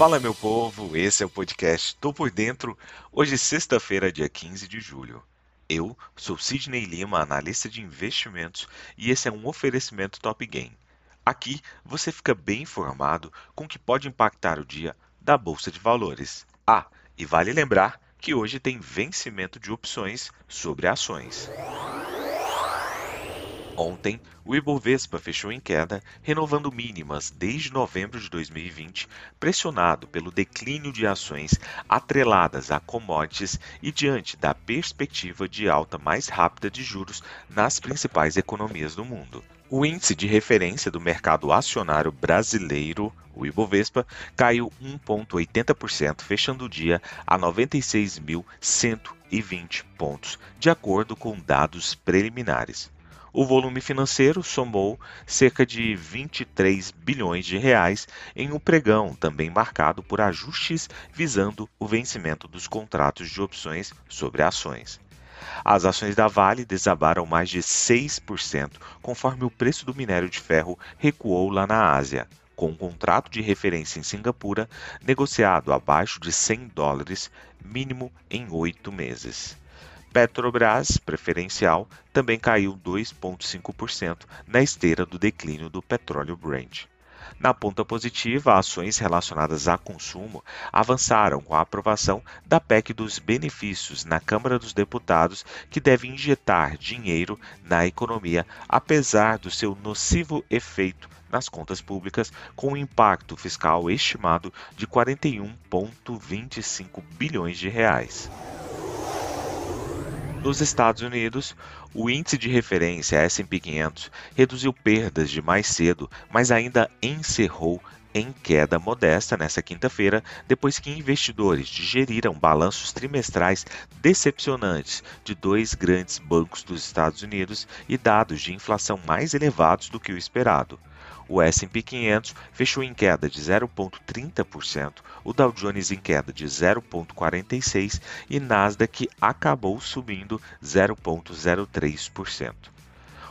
Fala meu povo, esse é o podcast Tô por Dentro. Hoje, sexta-feira, dia 15 de julho. Eu sou Sidney Lima, analista de investimentos, e esse é um oferecimento Top Game. Aqui você fica bem informado com o que pode impactar o dia da Bolsa de Valores. Ah, e vale lembrar que hoje tem vencimento de opções sobre ações. Ontem, o Ibovespa fechou em queda, renovando mínimas desde novembro de 2020, pressionado pelo declínio de ações atreladas a commodities e diante da perspectiva de alta mais rápida de juros nas principais economias do mundo. O índice de referência do mercado acionário brasileiro, o Ibovespa, caiu 1,80%, fechando o dia a 96.120 pontos, de acordo com dados preliminares. O volume financeiro somou cerca de 23 bilhões de reais em um pregão também marcado por ajustes visando o vencimento dos contratos de opções sobre ações. As ações da Vale desabaram mais de 6%, conforme o preço do minério de ferro recuou lá na Ásia, com um contrato de referência em Singapura negociado abaixo de 100 dólares, mínimo em oito meses. Petrobras preferencial também caiu 2,5% na esteira do declínio do petróleo Brent. Na ponta positiva, ações relacionadas a consumo avançaram com a aprovação da PEC dos benefícios na Câmara dos Deputados, que deve injetar dinheiro na economia, apesar do seu nocivo efeito nas contas públicas, com um impacto fiscal estimado de 41,25 bilhões de reais. Nos Estados Unidos, o índice de referência S&P 500 reduziu perdas de mais cedo, mas ainda encerrou em queda modesta nesta quinta-feira, depois que investidores digeriram balanços trimestrais decepcionantes de dois grandes bancos dos Estados Unidos e dados de inflação mais elevados do que o esperado. O S&P 500 fechou em queda de 0,30%, o Dow Jones em queda de 0,46% e Nasdaq acabou subindo 0,03%.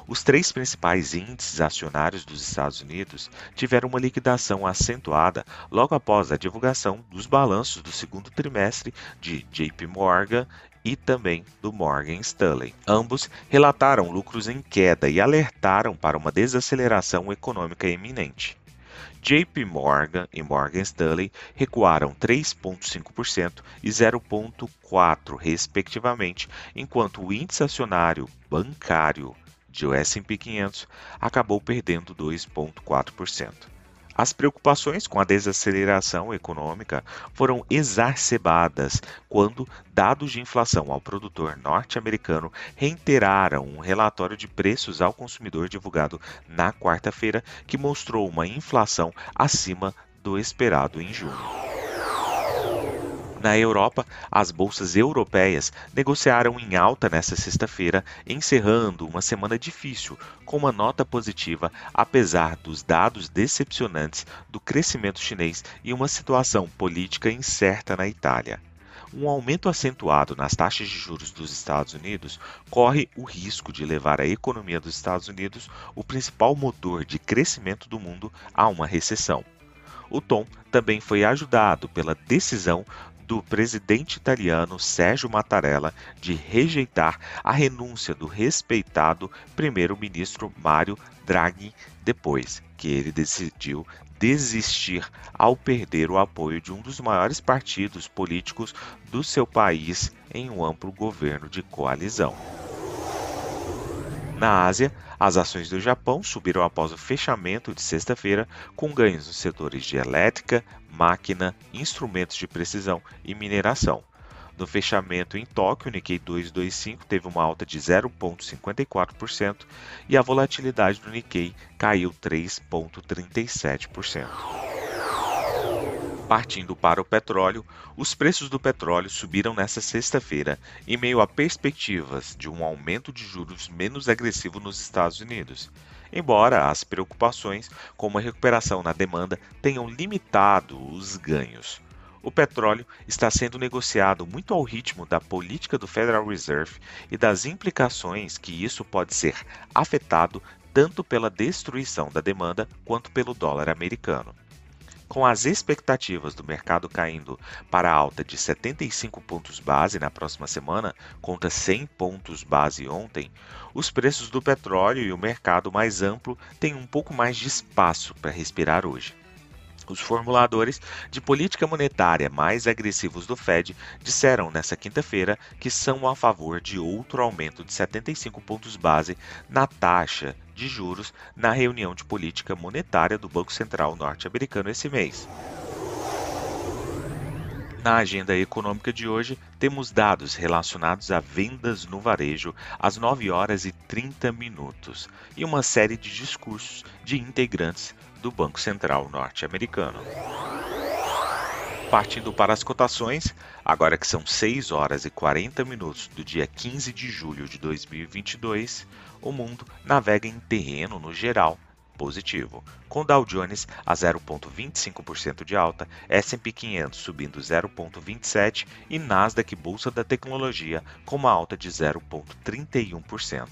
Os três principais índices acionários dos Estados Unidos tiveram uma liquidação acentuada logo após a divulgação dos balanços do segundo trimestre de JP Morgan e também do Morgan Stanley. Ambos relataram lucros em queda e alertaram para uma desaceleração econômica iminente. JP Morgan e Morgan Stanley recuaram 3,5% e 0,4%, respectivamente, enquanto o índice acionário bancário de S&P 500 acabou perdendo 2,4%. As preocupações com a desaceleração econômica foram exacerbadas quando dados de inflação ao produtor norte-americano reiteraram um relatório de preços ao consumidor divulgado na quarta-feira que mostrou uma inflação acima do esperado em junho. Na Europa, as bolsas europeias negociaram em alta nesta sexta-feira, encerrando uma semana difícil, com uma nota positiva, apesar dos dados decepcionantes do crescimento chinês e uma situação política incerta na Itália um aumento acentuado nas taxas de juros dos Estados Unidos corre o risco de levar a economia dos Estados Unidos, o principal motor de crescimento do mundo, a uma recessão. O tom também foi ajudado pela decisão do presidente italiano Sérgio Mattarella de rejeitar a renúncia do respeitado primeiro-ministro Mário Draghi depois que ele decidiu desistir ao perder o apoio de um dos maiores partidos políticos do seu país em um amplo governo de coalizão. Na Ásia, as ações do Japão subiram após o fechamento de sexta-feira, com ganhos nos setores de elétrica, máquina, instrumentos de precisão e mineração. No fechamento em Tóquio, o Nikkei 225 teve uma alta de 0,54% e a volatilidade do Nikkei caiu 3,37%. Partindo para o petróleo, os preços do petróleo subiram nesta sexta-feira, em meio a perspectivas de um aumento de juros menos agressivo nos Estados Unidos. Embora as preocupações com uma recuperação na demanda tenham limitado os ganhos. O petróleo está sendo negociado muito ao ritmo da política do Federal Reserve e das implicações que isso pode ser afetado tanto pela destruição da demanda quanto pelo dólar americano. Com as expectativas do mercado caindo para alta de 75 pontos base na próxima semana, contra 100 pontos base ontem, os preços do petróleo e o mercado mais amplo têm um pouco mais de espaço para respirar hoje. Os formuladores de política monetária mais agressivos do Fed disseram nesta quinta-feira que são a favor de outro aumento de 75 pontos base na taxa de juros na reunião de política monetária do Banco Central norte-americano esse mês. Na agenda econômica de hoje, temos dados relacionados a vendas no varejo às 9 horas e 30 minutos e uma série de discursos de integrantes do Banco Central norte-americano. Partindo para as cotações, agora que são 6 horas e 40 minutos do dia 15 de julho de 2022, o mundo navega em terreno no geral positivo, com Dow Jones a 0,25% de alta, S&P 500 subindo 0,27% e Nasdaq Bolsa da Tecnologia com uma alta de 0,31%.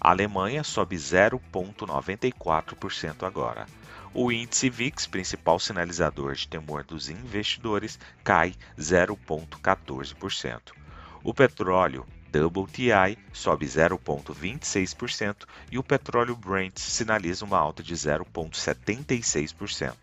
A Alemanha sobe 0,94% agora. O índice VIX, principal sinalizador de temor dos investidores, cai 0,14%. O petróleo WTI sobe 0,26% e o petróleo Brent sinaliza uma alta de 0,76%.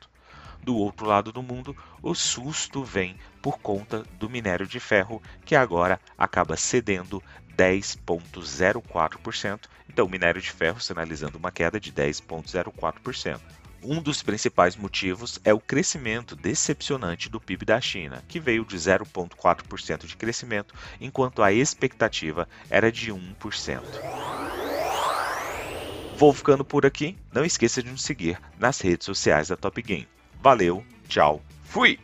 Do outro lado do mundo, o susto vem por conta do minério de ferro, que agora acaba cedendo 10,04%. Então, o minério de ferro sinalizando uma queda de 10,04%. Um dos principais motivos é o crescimento decepcionante do PIB da China, que veio de 0,4% de crescimento, enquanto a expectativa era de 1%. Vou ficando por aqui. Não esqueça de nos seguir nas redes sociais da Top Game. Valeu, tchau, fui!